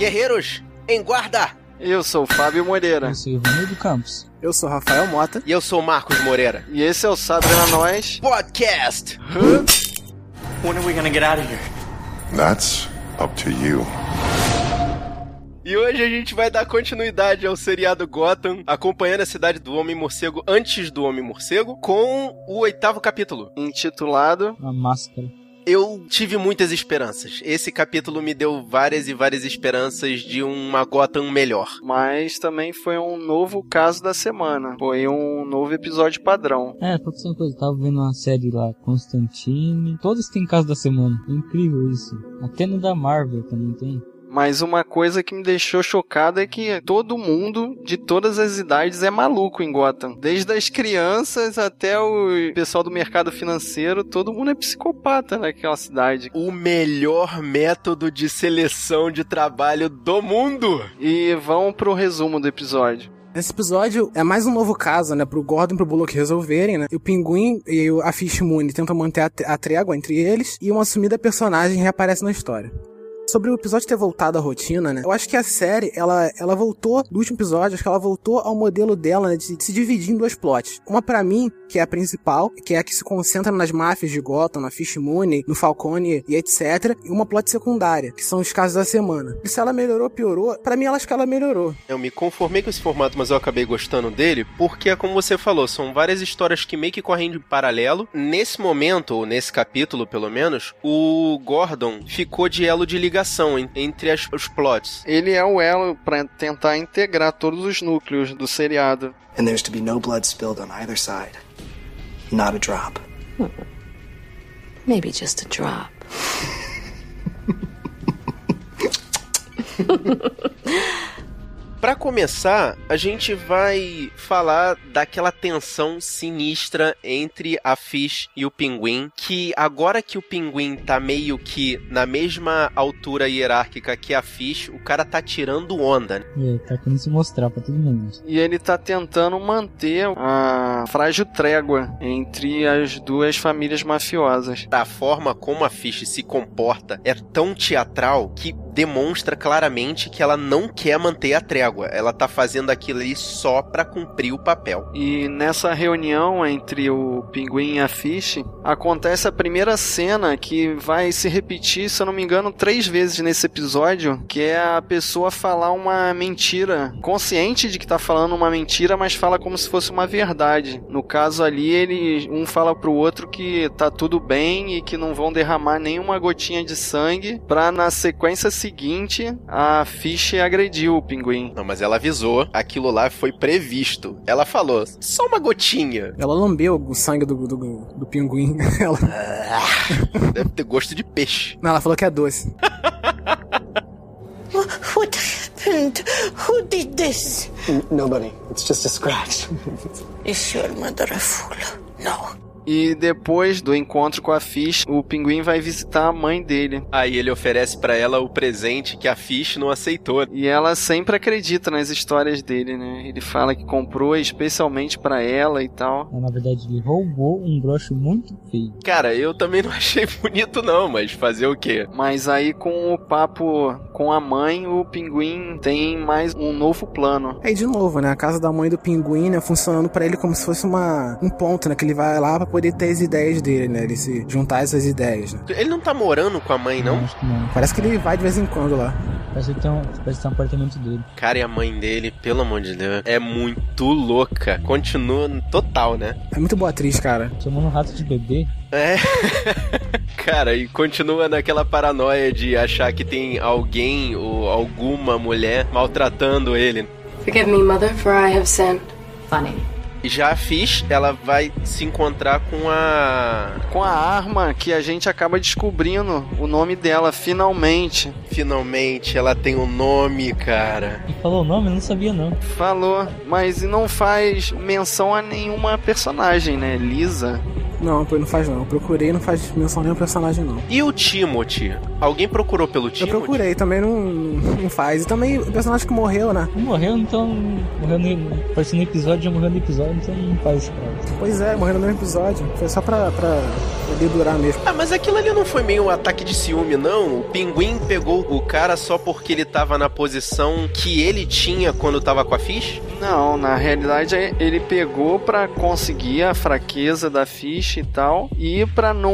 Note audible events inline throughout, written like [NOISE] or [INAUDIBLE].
Guerreiros, em guarda! Eu sou o Fábio Moreira. Eu sou Ivanildo Campos. Eu sou Rafael Mota. E eu sou Marcos Moreira. E esse é o Sabrina Nós Podcast. Huh? When are we gonna get out of here? That's up to you. E hoje a gente vai dar continuidade ao seriado Gotham, acompanhando a cidade do Homem-Morcego antes do Homem-Morcego, com o oitavo capítulo. Intitulado A Máscara. Eu tive muitas esperanças. Esse capítulo me deu várias e várias esperanças de uma Gotham melhor. Mas também foi um novo caso da semana. Foi um novo episódio padrão. É, você uma coisa, eu tava vendo uma série lá, Constantine. Todos têm caso da semana. É incrível isso. Até no da Marvel também tem. Mas uma coisa que me deixou chocado é que todo mundo, de todas as idades, é maluco em Gotham. Desde as crianças até o pessoal do mercado financeiro, todo mundo é psicopata naquela cidade. O melhor método de seleção de trabalho do mundo. E vamos pro resumo do episódio. Esse episódio é mais um novo caso, né, pro Gordon e pro Bullock resolverem, né? E o Pinguim e a Fish Moon tentam manter a, a trégua entre eles e uma assumida personagem reaparece na história sobre o episódio ter voltado à rotina, né? Eu acho que a série, ela, ela voltou, do último episódio, acho que ela voltou ao modelo dela, né, de, se dividir em dois plots. Uma para mim, que é a principal, que é a que se concentra nas máfias de Gotham, na Fish Moon, no Falcone e etc. E uma plot secundária, que são os casos da semana. E se ela melhorou ou piorou, para mim ela acho que ela melhorou. Eu me conformei com esse formato, mas eu acabei gostando dele, porque é como você falou, são várias histórias que meio que correm de paralelo. Nesse momento, ou nesse capítulo pelo menos, o Gordon ficou de elo de ligação entre as, os plots. Ele é o elo para tentar integrar todos os núcleos do seriado. And there's to be no blood spilled on either side. Not a drop. Maybe just a drop. [LAUGHS] Para começar, a gente vai falar daquela tensão sinistra entre a Fish e o Pinguim, que agora que o Pinguim tá meio que na mesma altura hierárquica que a Fish, o cara tá tirando onda. É, tá querendo se mostrar pra todo mundo. E ele tá tentando manter a frágil trégua entre as duas famílias mafiosas. A forma como a Fish se comporta é tão teatral que demonstra claramente que ela não quer manter a trégua. Ela tá fazendo aquilo ali só para cumprir o papel. E nessa reunião entre o Pinguim e a Fish, acontece a primeira cena que vai se repetir, se eu não me engano, três vezes nesse episódio, que é a pessoa falar uma mentira, consciente de que tá falando uma mentira, mas fala como se fosse uma verdade. No caso ali, ele um fala pro outro que tá tudo bem e que não vão derramar nenhuma gotinha de sangue, pra na sequência seguinte a Fish agredir o Pinguim. Não, mas ela avisou, aquilo lá foi previsto. Ela falou, só uma gotinha. Ela lambeu o sangue do, do, do pinguim. [LAUGHS] Ela... Deve ter gosto de peixe. Não, ela falou que é doce. What happened? Who did this? Nobody. It's just a scratch. [LAUGHS] Is your mother a fool? No. E depois do encontro com a Fish, o pinguim vai visitar a mãe dele. Aí ele oferece para ela o presente que a Fish não aceitou. E ela sempre acredita nas histórias dele, né? Ele fala que comprou especialmente para ela e tal. Na verdade, ele roubou um broche muito feio. Cara, eu também não [LAUGHS] achei bonito não, mas fazer o quê? Mas aí com o papo com a mãe, o pinguim tem mais um novo plano. Aí de novo, né? A casa da mãe do pinguim, né? Funcionando para ele como se fosse uma, um ponto, né? Que ele vai lá pra poder ter as ideias dele, né? Ele se juntar essas ideias, né? Ele não tá morando com a mãe, não? Acho que não. Parece que ele vai de vez em quando lá. Parece que tem um, parece que tem um apartamento dele. Cara, e a mãe dele, pelo amor de Deus, é muito louca. Continua total, né? É muito boa atriz, cara. Chamando um rato de bebê. É. [LAUGHS] Cara, e continua naquela paranoia de achar que tem alguém ou alguma mulher maltratando ele. Forgive me, Mother, for I have sinned. Funny. Já a Fish, ela vai se encontrar com a. Com a arma que a gente acaba descobrindo o nome dela, finalmente. Finalmente, ela tem um nome, cara. E falou o nome? Eu não sabia, não. Falou, mas não faz menção a nenhuma personagem, né? Lisa. Não, não faz não. Eu procurei não faz menção nenhum personagem, não. E o Timothy? Alguém procurou pelo Timothy? Eu procurei, também não, não faz. E também o personagem que morreu, né? Não morreu, então. Morreu no. Apareceu no episódio, já morreu no episódio, então não faz pra... Pois é, morreu no mesmo episódio. Foi só pra, pra poder durar mesmo. Ah, mas aquilo ali não foi meio um ataque de ciúme, não? O pinguim pegou o cara só porque ele tava na posição que ele tinha quando tava com a Fish? Não, na realidade ele pegou pra conseguir a fraqueza da Fish e tal. E pra não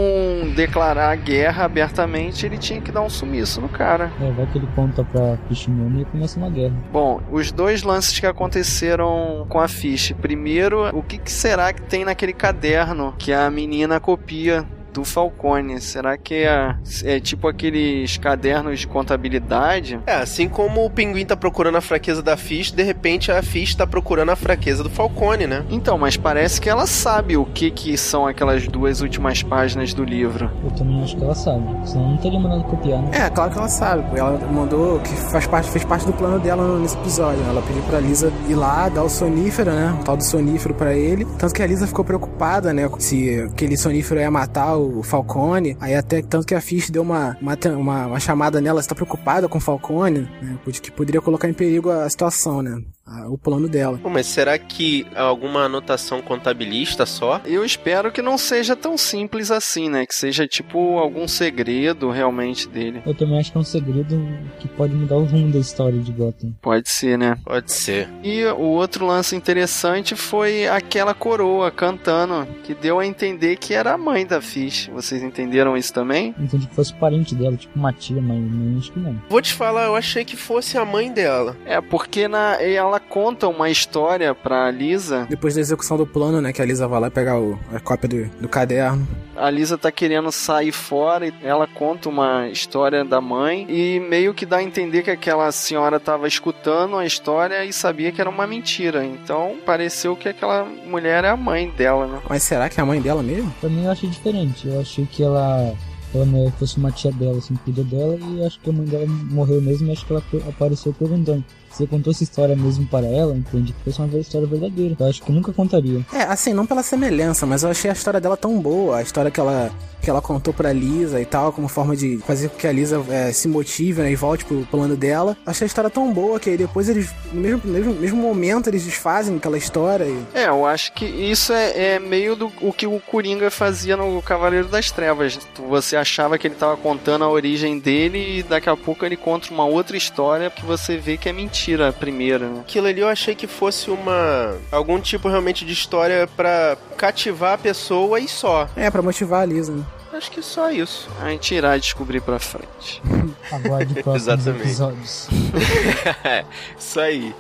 declarar guerra abertamente, ele tinha que dar um sumiço no cara. É, vai que ele conta pra Fish Moon e começa uma guerra. Bom, os dois lances que aconteceram com a Fish. Primeiro, o que, que será que tem naquele caderno que a menina copia do Falcone. Será que é, é tipo aqueles cadernos de contabilidade? É, assim como o pinguim tá procurando a fraqueza da Fish, de repente a Fish tá procurando a fraqueza do Falcone, né? Então, mas parece que ela sabe o que que são aquelas duas últimas páginas do livro. Eu também acho que ela sabe, senão não teria mandado copiar, né? É, claro que ela sabe. Ela mandou que faz parte, fez parte do plano dela nesse episódio. Ela pediu pra Lisa ir lá, dar o sonífero, né? O tal do sonífero pra ele. Tanto que a Lisa ficou preocupada, né? Se aquele sonífero ia matar o Falcone. Aí até tanto que a Fish deu uma, uma, uma, uma chamada nela, está preocupada com o Falcone, né? Que poderia colocar em perigo a situação, né? O plano dela. Pô, mas será que alguma anotação contabilista só? Eu espero que não seja tão simples assim, né? Que seja tipo algum segredo realmente dele. Eu também acho que é um segredo que pode mudar o rumo da história de Gotham. Pode ser, né? Pode ser. E o outro lance interessante foi aquela coroa cantando, que deu a entender que era a mãe da Fish. Vocês entenderam isso também? Entendi que fosse parente dela, tipo uma tia, mas não acho que não. Vou te falar, eu achei que fosse a mãe dela. É, porque na, ela ela conta uma história pra Lisa. Depois da execução do plano, né? Que a Lisa vai lá pegar o, a cópia do, do caderno. A Lisa tá querendo sair fora e ela conta uma história da mãe e meio que dá a entender que aquela senhora tava escutando a história e sabia que era uma mentira. Então pareceu que aquela mulher é a mãe dela, né? Mas será que é a mãe dela mesmo? Também eu achei diferente. Eu achei que ela ela fosse uma tia dela, assim, cuida dela, e acho que a mãe dela morreu mesmo e acho que ela apareceu perguntando. Você contou essa história mesmo para ela, entende que foi uma história verdadeira. Eu acho que nunca contaria. É, assim, não pela semelhança, mas eu achei a história dela tão boa, a história que ela que ela contou pra Lisa e tal, como forma de fazer com que a Lisa é, se motive né, e volte pro plano dela. Achei a história tão boa que aí depois eles, no mesmo, mesmo, mesmo momento, eles desfazem aquela história. E... É, eu acho que isso é, é meio do o que o Coringa fazia no Cavaleiro das Trevas. Você achava que ele tava contando a origem dele e daqui a pouco ele conta uma outra história que você vê que é mentira a primeira, né? Aquilo ali eu achei que fosse uma. algum tipo realmente de história para cativar a pessoa e só. É, para motivar a Lisa, né? Acho que só isso. A gente irá descobrir pra frente. [LAUGHS] Aguarde próximos episódios. [LAUGHS] é, isso aí.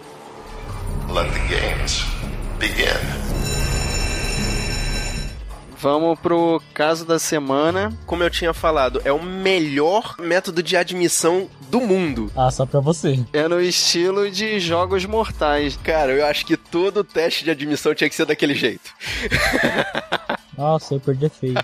Let the games begin. Vamos pro caso da semana. Como eu tinha falado, é o melhor método de admissão do mundo. Ah, só pra você. É no estilo de jogos mortais. Cara, eu acho que todo teste de admissão tinha que ser daquele jeito. Nossa, eu perdi feio.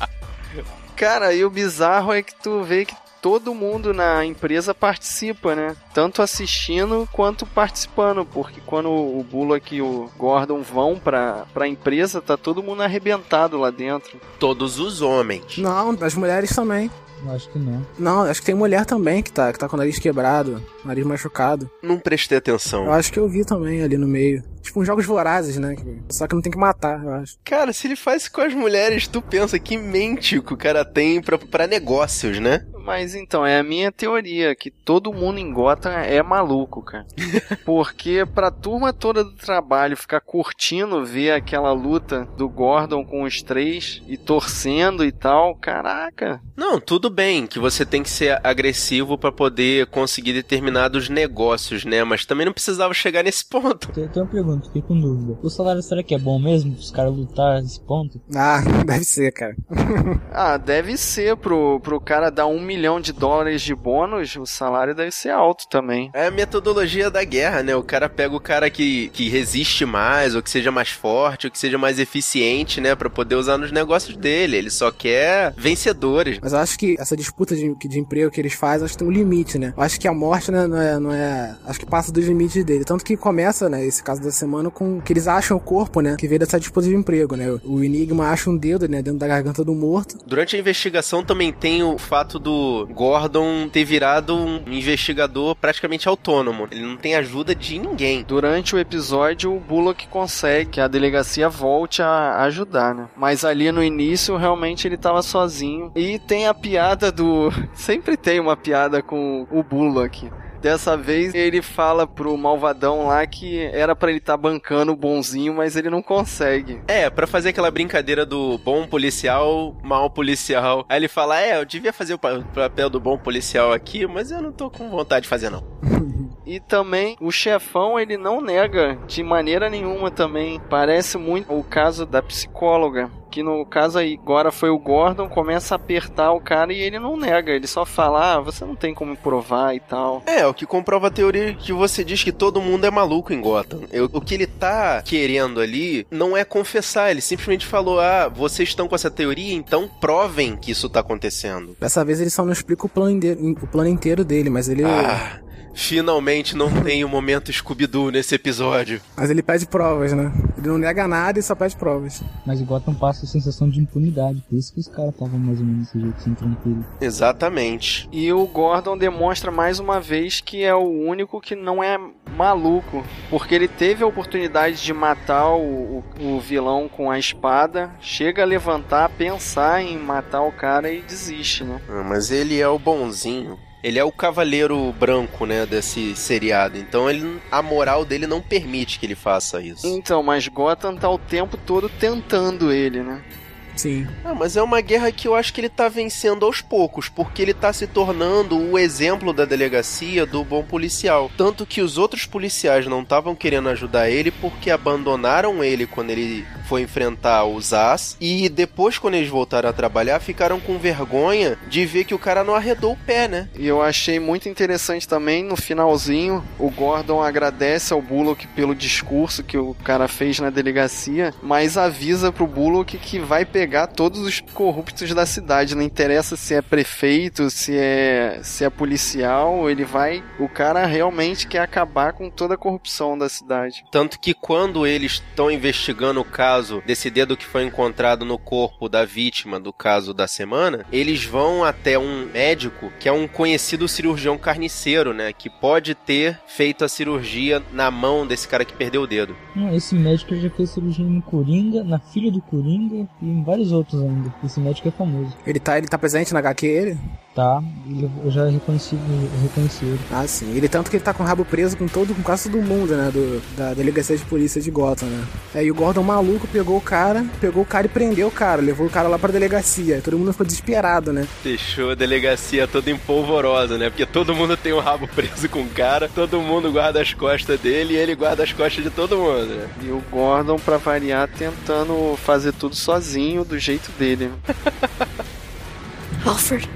[LAUGHS] Cara, e o bizarro é que tu vê que todo mundo na empresa participa, né? Tanto assistindo quanto participando, porque quando o Bullock e o Gordon vão pra, pra empresa, tá todo mundo arrebentado lá dentro. Todos os homens. Não, as mulheres também. Acho que não. Não, acho que tem mulher também que tá, que tá com o nariz quebrado, nariz machucado. Não prestei atenção. Eu acho que eu vi também ali no meio. Tipo uns jogos vorazes, né? Só que não tem que matar, eu acho. Cara, se ele faz isso com as mulheres, tu pensa que mente que o cara tem pra, pra negócios, né? Mas então, é a minha teoria, que todo mundo em Gotham é maluco, cara. [LAUGHS] Porque pra turma toda do trabalho ficar curtindo ver aquela luta do Gordon com os três e torcendo e tal, caraca. Não, tudo bem que você tem que ser agressivo para poder conseguir determinados negócios, né? Mas também não precisava chegar nesse ponto. Tem, tem uma pergunta, fiquei com dúvida. O salário será que é bom mesmo os caras lutar nesse ponto? Ah, [LAUGHS] deve ser, cara. [LAUGHS] ah, deve ser pro, pro cara dar um milhão de dólares de bônus, o salário deve ser alto também. É a metodologia da guerra, né? O cara pega o cara que, que resiste mais, ou que seja mais forte, ou que seja mais eficiente, né? Pra poder usar nos negócios dele. Ele só quer vencedores. Mas eu acho que essa disputa de, de emprego que eles fazem, acho que tem um limite, né? Eu acho que a morte né, não, é, não é. Acho que passa dos limites dele. Tanto que começa, né, esse caso da semana, com que eles acham o corpo, né? Que veio dessa disputa de emprego, né? O Enigma acha um dedo, né, dentro da garganta do morto. Durante a investigação também tem o fato do Gordon ter virado um investigador praticamente autônomo. Ele não tem ajuda de ninguém. Durante o episódio, o Bullock consegue que a delegacia volte a ajudar, né? Mas ali no início, realmente ele tava sozinho. E tem a piada do. [LAUGHS] Sempre tem uma piada com o Bullock. Dessa vez ele fala pro malvadão lá que era para ele estar tá bancando o bonzinho, mas ele não consegue. É, para fazer aquela brincadeira do bom policial, mal policial. Aí ele fala: É, eu devia fazer o papel do bom policial aqui, mas eu não tô com vontade de fazer, não. [LAUGHS] E também o chefão ele não nega de maneira nenhuma também. Parece muito o caso da psicóloga que no caso aí agora foi o Gordon, começa a apertar o cara e ele não nega, ele só fala, ah, você não tem como provar e tal. É, o que comprova a teoria que você diz que todo mundo é maluco em Gotham. Eu, o que ele tá querendo ali não é confessar, ele simplesmente falou, ah, vocês estão com essa teoria, então provem que isso tá acontecendo. Dessa vez ele só não explica o plano, o plano inteiro dele, mas ele... Ah... Finalmente não tem o um momento Scooby-Doo nesse episódio. Mas ele pede provas, né? Ele não nega nada e só pede provas. Mas o Gotham passa a sensação de impunidade. Por isso que os caras estavam mais ou menos desse jeito, assim, tranquilo. Exatamente. E o Gordon demonstra mais uma vez que é o único que não é maluco. Porque ele teve a oportunidade de matar o, o, o vilão com a espada, chega a levantar, pensar em matar o cara e desiste, né? Ah, mas ele é o bonzinho. Ele é o cavaleiro branco, né, desse seriado. Então ele, a moral dele não permite que ele faça isso. Então, mas Gotham tá o tempo todo tentando ele, né? Sim. Ah, mas é uma guerra que eu acho que ele tá vencendo aos poucos, porque ele tá se tornando o exemplo da delegacia do bom policial. Tanto que os outros policiais não estavam querendo ajudar ele porque abandonaram ele quando ele foi enfrentar os As. E depois, quando eles voltaram a trabalhar, ficaram com vergonha de ver que o cara não arredou o pé, né? E eu achei muito interessante também, no finalzinho, o Gordon agradece ao Bullock pelo discurso que o cara fez na delegacia, mas avisa pro Bullock que vai pegar pegar todos os corruptos da cidade. Não interessa se é prefeito, se é, se é policial, ele vai. O cara realmente quer acabar com toda a corrupção da cidade. Tanto que quando eles estão investigando o caso desse dedo que foi encontrado no corpo da vítima do caso da semana, eles vão até um médico que é um conhecido cirurgião carniceiro, né? Que pode ter feito a cirurgia na mão desse cara que perdeu o dedo. esse médico já fez cirurgia no Coringa, na filha do Coringa e em vários outros ainda. Esse médico é famoso. Ele tá, ele tá presente na HQ, ele? Tá, eu já reconheci, reconheci ele. Ah, sim. Ele tanto que ele tá com o rabo preso com todo, com quase todo mundo, né? Do, da delegacia de polícia de Gotham, né? Aí o Gordon maluco pegou o cara, pegou o cara e prendeu o cara, levou o cara lá pra delegacia. Todo mundo ficou desesperado, né? Deixou a delegacia toda empolvorosa, né? Porque todo mundo tem o rabo preso com o cara, todo mundo guarda as costas dele e ele guarda as costas de todo mundo, né? E o Gordon, pra variar, tentando fazer tudo sozinho, do jeito dele. Alfred.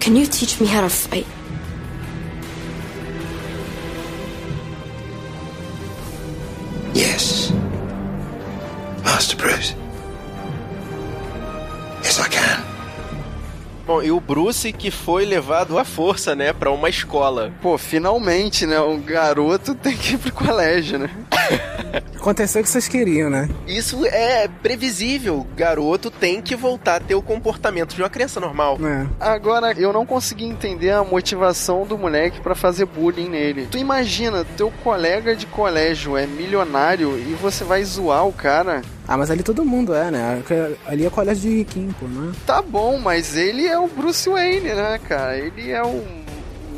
Can you teach me how to fight? Yes. Master Bruce. Bom, e o Bruce que foi levado à força, né, para uma escola. Pô, finalmente, né, um garoto tem que ir pro colégio, né? [LAUGHS] Aconteceu o que vocês queriam, né? Isso é previsível. Garoto tem que voltar a ter o comportamento de uma criança normal. É. Agora, eu não consegui entender a motivação do moleque para fazer bullying nele. Tu imagina, teu colega de colégio é milionário e você vai zoar o cara. Ah, mas ali todo mundo é, né? Ali é colégio de riquinho, pô, né? Tá bom, mas ele é o Bruce Wayne, né, cara? Ele é um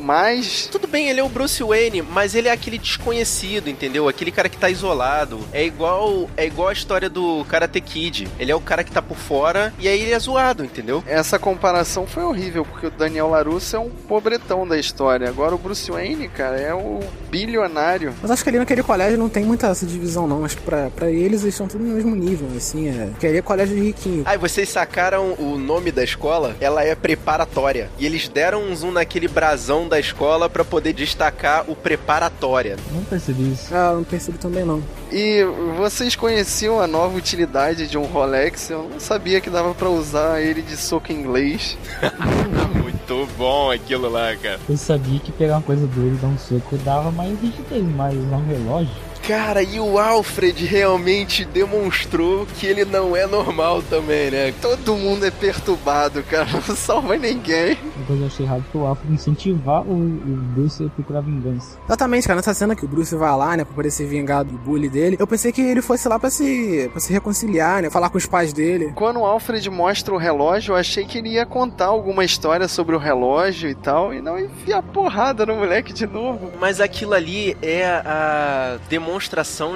mais. Tudo bem, ele é o Bruce Wayne, mas ele é aquele desconhecido, entendeu? Aquele cara que tá isolado. É igual é igual a história do Karate Kid. Ele é o cara que tá por fora e aí ele é zoado, entendeu? Essa comparação foi horrível, porque o Daniel LaRusso é um pobretão da história. Agora o Bruce Wayne, cara, é o bilionário. Mas acho que ali naquele colégio não tem muita essa divisão, não. Acho que pra, pra eles eles estão tudo no mesmo nível, assim. É. Porque ali é colégio de riquinho. Aí vocês sacaram o nome da escola? Ela é preparatória. E eles deram um zoom naquele brasão da escola pra poder destacar o preparatória. Não percebi isso. Ah, não percebi também não. E vocês conheciam a nova utilidade de um Rolex? Eu não sabia que dava pra usar ele de soco inglês. [LAUGHS] Muito bom aquilo lá, cara. Eu sabia que pegar uma coisa dura e dar um soco dava, mas eu digitei, mas usar um relógio. Cara, e o Alfred realmente demonstrou que ele não é normal também, né? Todo mundo é perturbado, cara. [LAUGHS] Não salva ninguém. Uma coisa que eu achei errado foi o Alfred incentivar o, o Bruce a procurar vingança. Exatamente, cara. Nessa cena que o Bruce vai lá, né, pra poder se vingar do bully dele, eu pensei que ele fosse lá pra se, pra se reconciliar, né, falar com os pais dele. Quando o Alfred mostra o relógio, eu achei que ele ia contar alguma história sobre o relógio e tal, e não enfia porrada no moleque de novo. Mas aquilo ali é a demonstração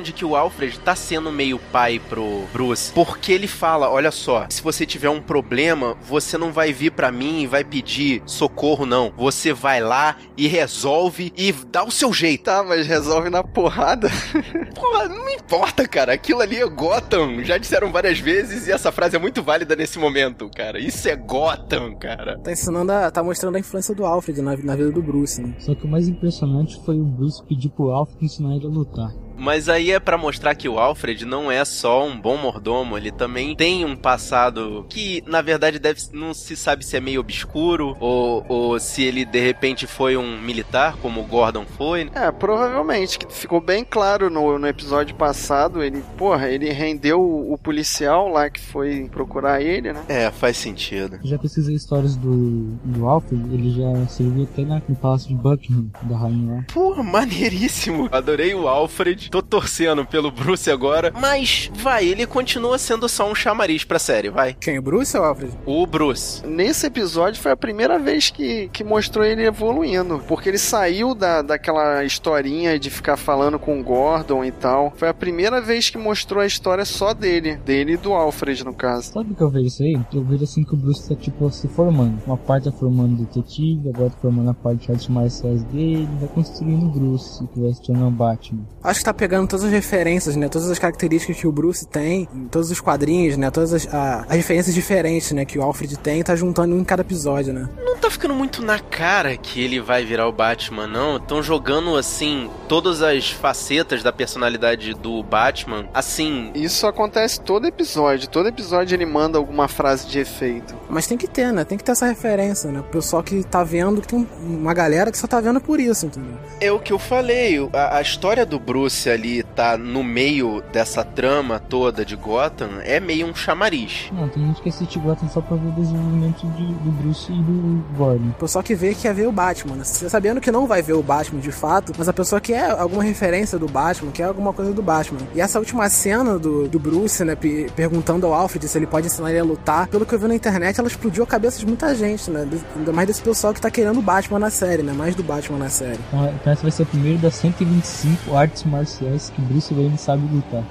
de que o Alfred tá sendo meio pai pro Bruce. Porque ele fala: olha só, se você tiver um problema, você não vai vir pra mim e vai pedir socorro, não. Você vai lá e resolve e dá o seu jeito. Tá, mas resolve na porrada. [LAUGHS] Porra, não importa, cara. Aquilo ali é Gotham. Já disseram várias vezes e essa frase é muito válida nesse momento, cara. Isso é Gotham, cara. Tá ensinando a, tá mostrando a influência do Alfred na, na vida do Bruce, né? Só que o mais impressionante foi o Bruce pedir pro Alfred ensinar ele a lutar. Mas aí é pra mostrar que o Alfred não é só um bom mordomo, ele também tem um passado que, na verdade, deve não se sabe se é meio obscuro ou, ou se ele de repente foi um militar, como o Gordon foi. É, provavelmente, que ficou bem claro no, no episódio passado, ele, porra, ele rendeu o, o policial lá que foi procurar ele, né? É, faz sentido. Já pesquisei histórias do, do Alfred, ele já serviu até na, no Palácio de Buckingham, da rainha lá. Porra, maneiríssimo. Adorei o Alfred. Tô torcendo pelo Bruce agora. Mas, vai, ele continua sendo só um chamariz pra série, vai. Quem, o Bruce ou o Alfred? O Bruce. Nesse episódio foi a primeira vez que, que mostrou ele evoluindo, porque ele saiu da, daquela historinha de ficar falando com o Gordon e tal. Foi a primeira vez que mostrou a história só dele, dele e do Alfred, no caso. Sabe o que eu vejo isso aí? Eu vejo assim que o Bruce tá tipo se formando. Uma parte tá formando detetive, agora tá formando a parte de artes marciais dele, vai construindo o Bruce, que vai se tornar o Batman. Acho que tá pegando todas as referências, né? Todas as características que o Bruce tem, em todos os quadrinhos, né? Todas as, a- as referências diferentes, né? Que o Alfred tem, tá juntando em cada episódio, né? Não tá ficando muito na cara que ele vai virar o Batman, não. Estão jogando, assim, todas as facetas da personalidade do Batman. Assim, Isso acontece todo episódio. Todo episódio ele manda alguma frase de efeito. Mas tem que ter, né? Tem que ter essa referência, né? O pessoal que tá vendo, que tem uma galera que só tá vendo por isso, entendeu? é o que eu falei. A, a história do Bruce ali tá no meio dessa trama toda de Gotham é meio um chamariz. Não, tem gente que assiste Gotham só pra ver o desenvolvimento de- do Bruce e do Gordon. O pessoal que vê quer ver o Batman, né? Você Sabendo que não vai ver o Batman de fato, mas a pessoa quer alguma referência do Batman, quer alguma coisa do Batman. E essa última cena do, do Bruce, né, pe- perguntando ao Alfred se ele pode ensinar ele a lutar, pelo que eu vi na internet, ela explodiu a cabeça de muita gente, né? Ainda mais desse pessoal que tá querendo o Batman na série, né? Mais do Batman na série. Então, então essa vai ser a primeira das 125 artes marciais que Bruce Wayne sabe lutar.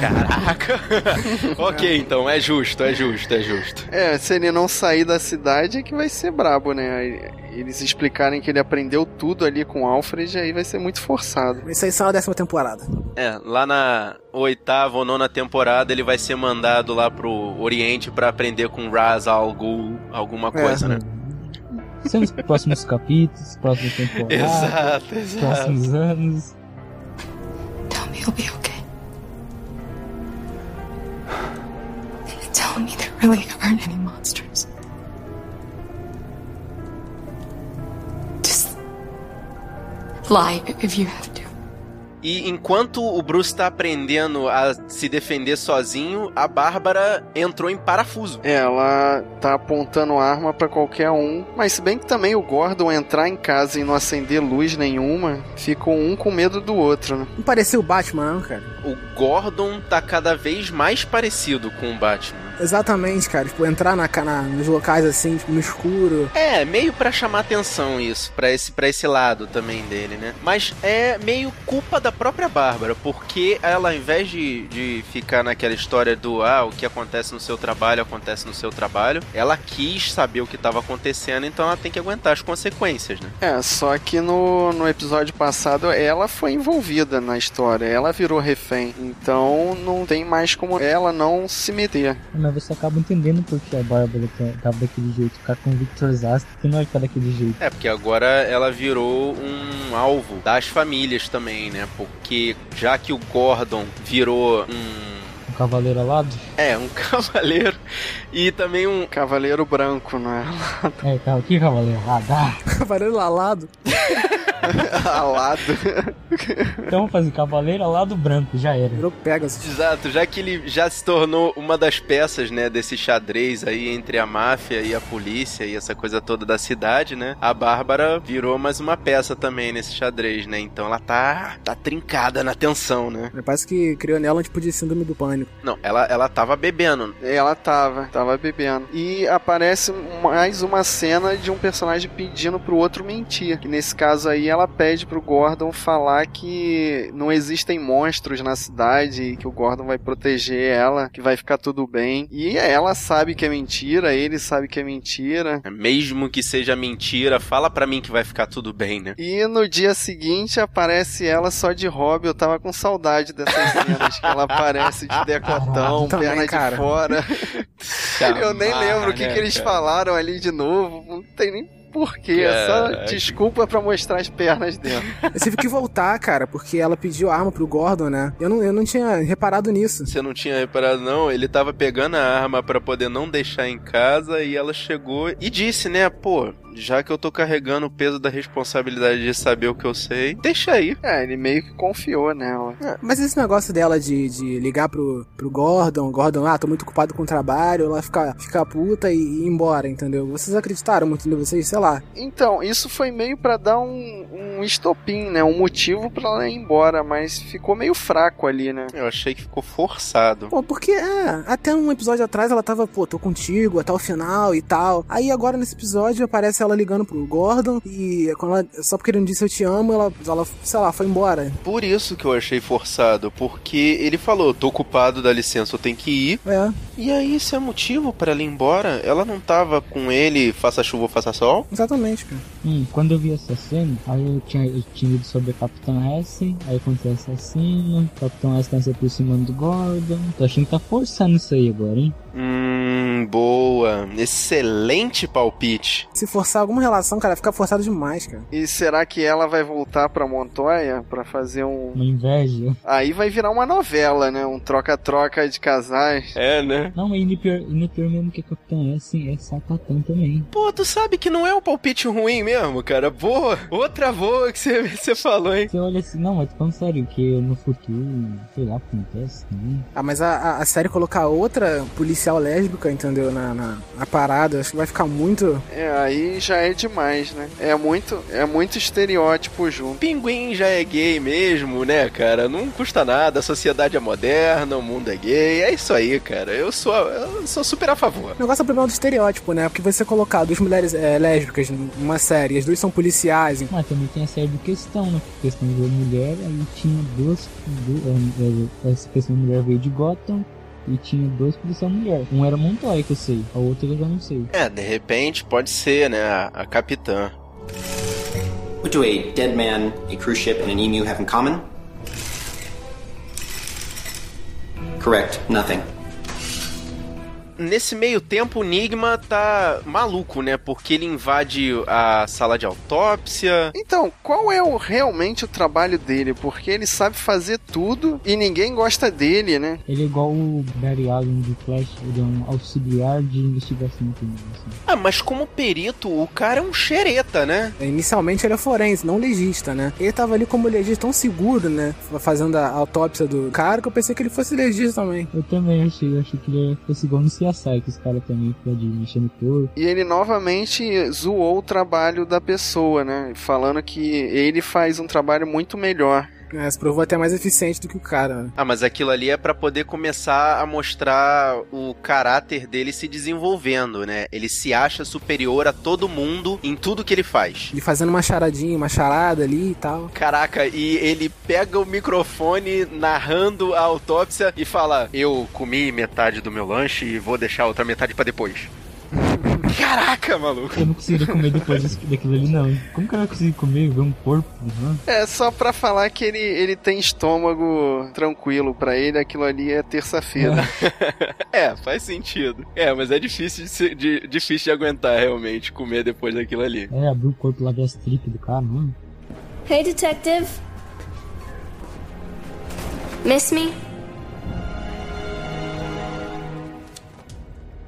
Caraca! [LAUGHS] ok, então, é justo, é justo, é justo. É, se ele não sair da cidade é que vai ser brabo, né? Eles explicarem que ele aprendeu tudo ali com o Alfred, aí vai ser muito forçado. Isso aí só na décima temporada. É, lá na oitava ou nona temporada ele vai ser mandado lá pro Oriente pra aprender com Raz Al Ghul, alguma coisa, né? São os próximos capítulos, próxima temporada, Exato, [LAUGHS] exato. próximos anos. You'll be okay. Tell me there really aren't any monsters. Just lie if you have to. E enquanto o Bruce tá aprendendo a se defender sozinho, a Bárbara entrou em parafuso. É, ela tá apontando arma pra qualquer um, mas se bem que também o Gordon entrar em casa e não acender luz nenhuma, ficou um com medo do outro, né? Não parecia o Batman, não, cara. O Gordon tá cada vez mais parecido com o Batman. Exatamente, cara. Tipo, entrar na, na, nos locais assim, tipo, no escuro. É, meio para chamar atenção isso, para esse, pra esse lado também dele, né? Mas é meio culpa da própria Bárbara, porque ela, ao invés de, de ficar naquela história do ah, o que acontece no seu trabalho, acontece no seu trabalho, ela quis saber o que estava acontecendo, então ela tem que aguentar as consequências, né? É, só que no, no episódio passado ela foi envolvida na história, ela virou refém, então não tem mais como ela não se meter. Mas você acaba entendendo porque a Bárbara tava daquele jeito, ficar com o Victor Zast que não é ficar daquele jeito. É, porque agora ela virou um alvo das famílias também, né? Porque já que o Gordon virou um um cavaleiro alado? É, um [LAUGHS] cavaleiro e também um. Cavaleiro branco, não é? É, que cavaleiro alado? Cavaleiro alado. [LAUGHS] [LAUGHS] alado. Então vamos fazer cavaleiro alado branco, já era. Virou Pegasus. Exato, já que ele já se tornou uma das peças, né, desse xadrez aí entre a máfia e a polícia e essa coisa toda da cidade, né? A Bárbara virou mais uma peça também nesse xadrez, né? Então ela tá, tá trincada na tensão, né? Parece que criou nela um tipo de síndrome do pânico. Não, ela, ela tava bebendo. Ela tava, tava bebendo. E aparece mais uma cena de um personagem pedindo pro outro mentir. Que nesse caso aí ela pede pro Gordon falar que não existem monstros na cidade e que o Gordon vai proteger ela, que vai ficar tudo bem. E ela sabe que é mentira, ele sabe que é mentira. Mesmo que seja mentira, fala para mim que vai ficar tudo bem, né? E no dia seguinte aparece ela só de hobby. Eu tava com saudade dessas [LAUGHS] cenas que ela aparece de decotão, Também, perna cara. de fora. [LAUGHS] Eu nem lembro o que, né, que eles cara? falaram ali de novo. Não tem nem porquê. É só Caraca. desculpa pra mostrar as pernas dela. [LAUGHS] Eu tive que voltar, cara, porque ela pediu arma pro Gordon, né? Eu não, eu não tinha reparado nisso. Você não tinha reparado, não? Ele tava pegando a arma pra poder não deixar em casa e ela chegou e disse, né? Pô, já que eu tô carregando o peso da responsabilidade de saber o que eu sei, deixa aí. É, ele meio que confiou nela. Mas esse negócio dela de, de ligar pro, pro Gordon, Gordon, ah, tô muito ocupado com o trabalho, ela ficar ficar puta e, e ir embora, entendeu? Vocês acreditaram muito em vocês, sei lá. Então, isso foi meio pra dar um, um estopim, né? Um motivo pra ela ir embora, mas ficou meio fraco ali, né? Eu achei que ficou forçado. Pô, porque, é, até um episódio atrás ela tava, pô, tô contigo até o final e tal. Aí agora nesse episódio aparece ela ligando pro Gordon e quando ela, só porque ele não disse eu te amo, ela, ela, sei lá, foi embora. Por isso que eu achei forçado, porque ele falou, tô ocupado, dá licença, eu tenho que ir. É, E aí, isso é motivo pra ela ir embora? Ela não tava com ele, faça chuva ou faça sol? exatamente, cara. Hum, quando eu vi essa cena, aí eu tinha, eu tinha lido sobre a Capitã S, aí acontece essa cena, o Capitão S tá se aproximando do Gordon. Tô achando que tá forçando isso aí agora, hein? Hum, boa. Excelente palpite. Se forçar alguma relação, cara, fica forçado demais, cara. E será que ela vai voltar pra Montoya pra fazer um. Uma inveja. Aí vai virar uma novela, né? Um troca-troca de casais. É, né? Não, e no pior, e no pior mesmo que a Capitã S é sapatão também. Pô, tu sabe que não é um palpite ruim mesmo, cara. Boa. Outra boa que [LAUGHS] você, falou, hein? Você olha assim, não, mas falando sério, que no futuro, sei lá, acontece também. Ah, mas a, a, a série colocar outra policial lésbica, entendeu? Na, na, na parada, acho que vai ficar muito. É, aí já é demais, né? É muito, é muito estereótipo junto. Pinguim já é gay mesmo, né, cara? Não custa nada, a sociedade é moderna, o mundo é gay. É isso aí, cara. Eu sou, eu sou super a favor. O negócio é o problema do estereótipo, né? Porque você colocar duas mulheres é, lésbicas numa série, as duas são policiais, Mas também tem a série do Questão, né? Questão de mulher, aí tinha duas. du- é, é, essa questão de mulher veio de Gotham e tinha dois policiais mulher. Um era Montoya, que eu sei, a outra eu já não sei. É, de repente pode ser, né, a, a capitã. What do a dead man, a cruise ship, and an emu have in common? Correct, nothing. Nesse meio tempo, o Enigma tá maluco, né? Porque ele invade a sala de autópsia. Então, qual é o, realmente o trabalho dele? Porque ele sabe fazer tudo e ninguém gosta dele, né? Ele é igual o Barry Allen de Flash, ele é um auxiliar de investigação também, assim. Ah, mas como perito, o cara é um xereta, né? Inicialmente ele é forense, não legista, né? Ele tava ali como legista tão seguro, né? Fazendo a autópsia do cara que eu pensei que ele fosse legista também. Eu também achei, eu achei que ele fosse igual no CSI, que os caras também pode mexer no corpo. E ele novamente zoou o trabalho da pessoa, né? Falando que ele faz um trabalho muito melhor. É, se provou até mais eficiente do que o cara. né? Ah, mas aquilo ali é pra poder começar a mostrar o caráter dele se desenvolvendo, né? Ele se acha superior a todo mundo em tudo que ele faz. Ele fazendo uma charadinha, uma charada ali e tal. Caraca, e ele pega o microfone narrando a autópsia e fala: Eu comi metade do meu lanche e vou deixar a outra metade pra depois. [LAUGHS] Caraca, maluco. Eu não conseguiria comer depois daquilo ali, não. Como que eu conseguir comer ver um corpo? Uhum. É só pra falar que ele, ele tem estômago tranquilo. Pra ele, aquilo ali é terça-feira. É, [LAUGHS] faz sentido. É, mas é difícil de, ser- de- difícil de aguentar realmente comer depois daquilo ali. É, abriu o corpo lá, ver as tripas do cara, mano. Hey, detective. Miss me?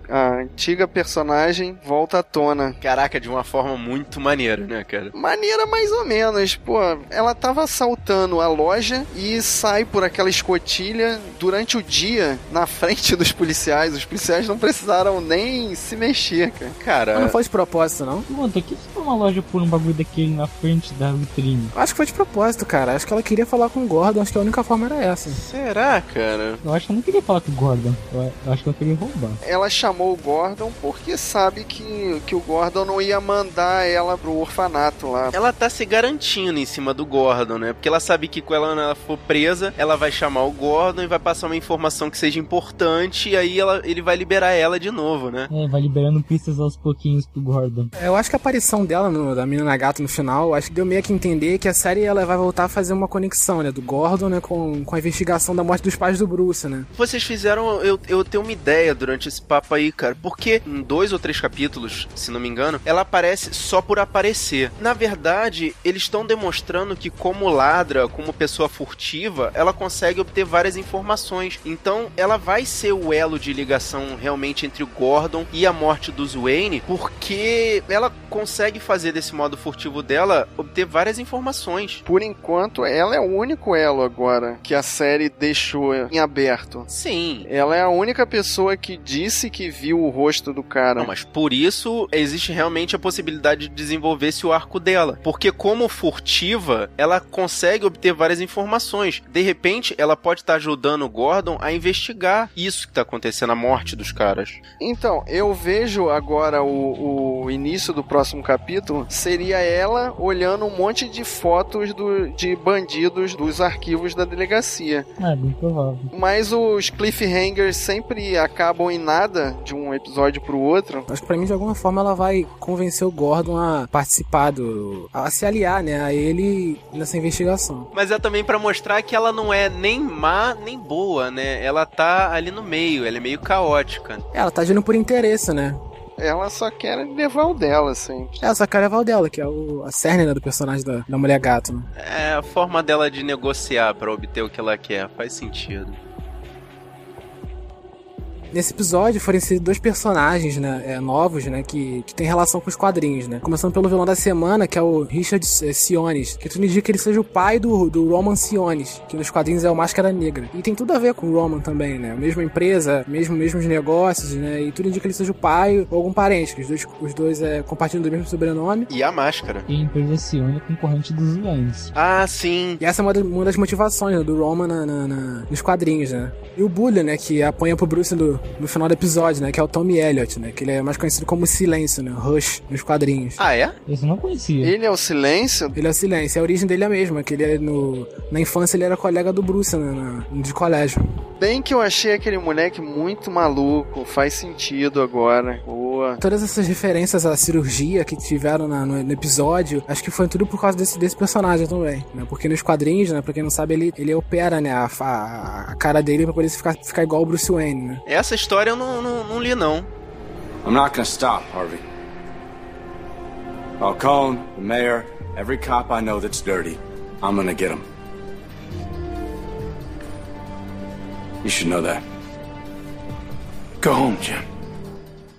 A antiga personagem volta à tona. Caraca, de uma forma muito maneira, né, cara? Maneira mais ou menos, pô. Ela tava assaltando a loja e sai por aquela escotilha durante o dia na frente dos policiais. Os policiais não precisaram nem se mexer, cara. Cara, Mas não foi de propósito, não? Pergunta, que se for uma loja por um bagulho daquele na frente da vitrine? Acho que foi de propósito, cara. Acho que ela queria falar com o Gordon. Acho que a única forma era essa. será, cara? Eu acho que eu não queria falar com o Gordon. Eu acho que eu queria roubar. Ela chamou o Gordon porque sabe que, que o Gordon não ia mandar ela pro orfanato lá. Ela tá se garantindo em cima do Gordon, né? Porque ela sabe que quando ela for presa, ela vai chamar o Gordon e vai passar uma informação que seja importante e aí ela, ele vai liberar ela de novo, né? É, vai liberando pistas aos pouquinhos pro Gordon. Eu acho que a aparição dela, no- da menina gato no final, acho que deu meio que entender que a série ela vai voltar a fazer uma conexão, né? Do Gordon, né? Com, com a investigação da morte dos pais do Bruce, né? Vocês fizeram eu, eu ter uma ideia durante esse papo aí, cara. Porque em dois ou três capítulos, se não me engano, ela aparece só por aparecer. Na verdade, eles estão demonstrando que, como ladra, como pessoa furtiva, ela consegue obter várias informações. Então, ela vai ser o elo de ligação realmente entre o Gordon e a morte dos Wayne, porque ela consegue fazer desse modo furtivo dela obter várias informações. Por enquanto, ela é o único elo agora que a série deixou em aberto. Sim, Ela é a única pessoa que disse que viu o rosto do cara. Não, mas por isso existe realmente a possibilidade de desenvolver-se o arco dela. Porque, como furtiva, ela consegue obter várias informações. De repente, ela pode estar ajudando o Gordon a investigar isso que tá acontecendo, a morte dos caras. Então, eu vejo agora o, o início do próximo capítulo seria ela olhando um monte de fotos do- de bandidos dos arquivos da delegacia. É, bem provável. Mas os cliffhangers sempre acabam em nada de um episódio pro outro. Acho que pra mim, de alguma forma, ela vai convencer o Gordon a participar do. a se aliar, né? A ele nessa investigação. Mas é também pra mostrar que ela não é nem má nem boa, né? Ela tá ali no meio, ela é meio caótica. Ela tá agindo por interesse, né? Ela só quer levar o dela, assim. Ela só quer levar o dela, que é o, a cerne né, do personagem da, da mulher gato, né? É a forma dela de negociar pra obter o que ela quer, faz sentido. Nesse episódio foram inseridos dois personagens, né, é, novos, né, que, que tem relação com os quadrinhos, né. Começando pelo vilão da semana, que é o Richard eh, Siones, que tudo indica que ele seja o pai do, do Roman Siones, que nos quadrinhos é o Máscara Negra. E tem tudo a ver com o Roman também, né, mesma empresa, mesmo mesmos negócios, né, e tudo indica que ele seja o pai ou algum parente, que os dois, os dois é, compartilham do mesmo sobrenome. E a máscara. E a empresa Sione é concorrente dos Waynes. Ah, sim. E essa é uma das, uma das motivações né, do Roman na- na- na- nos quadrinhos, né. E o Bully, né, que apanha pro Bruce no, no final do episódio, né, que é o Tommy Elliot, né, que ele é mais conhecido como Silêncio, né, Rush, nos quadrinhos. Ah, é? Esse eu não conhecia. Ele é o silêncio? Ele é o Silêncio, a origem dele é a mesma, que ele é no, na infância ele era colega do Bruce, né, na- de colégio. Bem que eu achei aquele moleque muito maluco. Faz sentido agora. Boa. Todas essas referências à cirurgia que tiveram na- no, no episódio, acho que foi tudo por causa desse, desse personagem também, né, porque nos quadrinhos, né, pra quem não sabe, ele, ele opera, né, a, a, a cara dele pra poder ficar, ficar igual o Bruce Wayne, né. Essa história eu não, não, não li, não. I'm not gonna stop, Harvey. Falcone, the mayor, every cop I know that's dirty, I'm gonna get him. You should know that. Go home, Jim.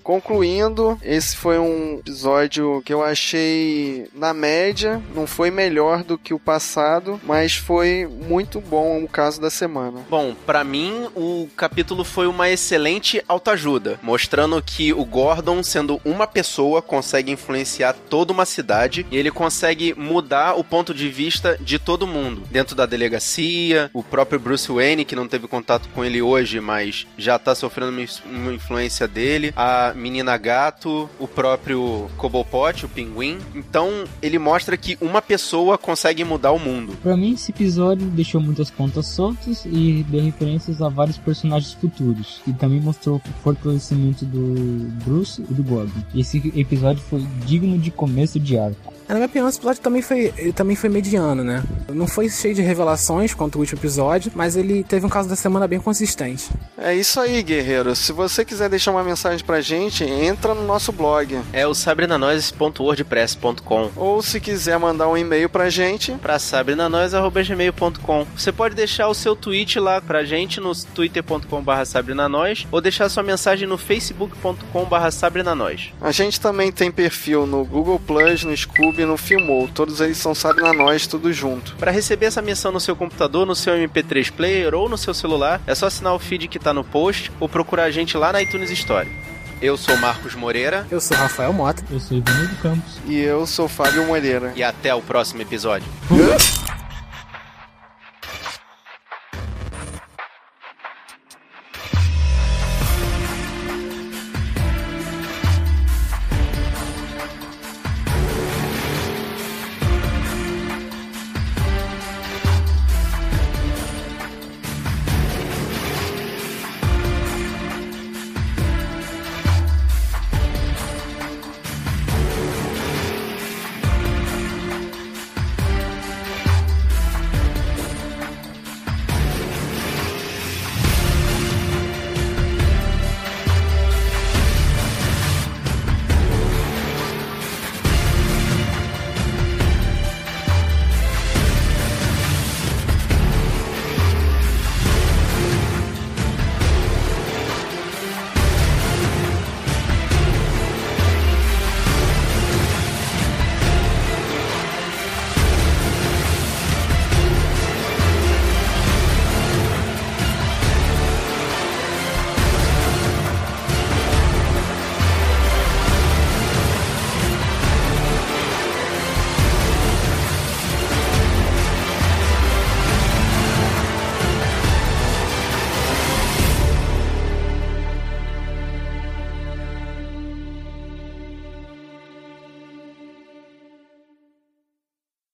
Concluindo, esse foi um episódio que eu achei na média, não foi melhor do que o passado, mas foi muito bom o caso da semana. Bom, para mim o capítulo foi uma excelente autoajuda, mostrando que o Gordon, sendo uma pessoa, consegue influenciar toda uma cidade e ele consegue mudar o ponto de vista de todo mundo. Dentro da delegacia, o próprio Bruce Wayne, que não teve contato com ele hoje, mas já tá sofrendo uma influência dele, a menina gato, o próprio Cobblepot, o pinguim. Então, ele mostra que uma pessoa consegue mudar o mundo. Para mim, esse episódio deixou muitas pontas soltas e deu referências a vários personagens futuros. E também mostrou o fortalecimento do Bruce e do Gordon. Esse episódio foi digno de começo de arco. Na minha opinião, esse episódio também foi, também foi mediano, né? Não foi cheio de revelações quanto o último episódio, mas ele teve um caso da semana bem consistente. É isso aí, guerreiro. Se você quiser deixar uma mensagem pra gente, entra no nosso blog. É o sabrinanois.wordpress.com Ou se quiser mandar um e-mail pra gente, pra sabrinanois.gmail.com Você pode deixar o seu tweet lá pra gente no twitter.com.br sabrinanois ou deixar sua mensagem no facebook.com.br sabrinanois. A gente também tem perfil no Google Plus, no Scoob e no Filmou. Todos eles são Sabrina Nós, tudo junto. Para receber essa menção no seu computador, no seu MP3 Player ou no seu celular, é só assinar o feed que tá no post ou procurar a gente lá na iTunes Store. Eu sou Marcos Moreira. Eu sou Rafael Mota. Eu sou Ivanildo Campos. E eu sou Fábio Moreira. E até o próximo episódio.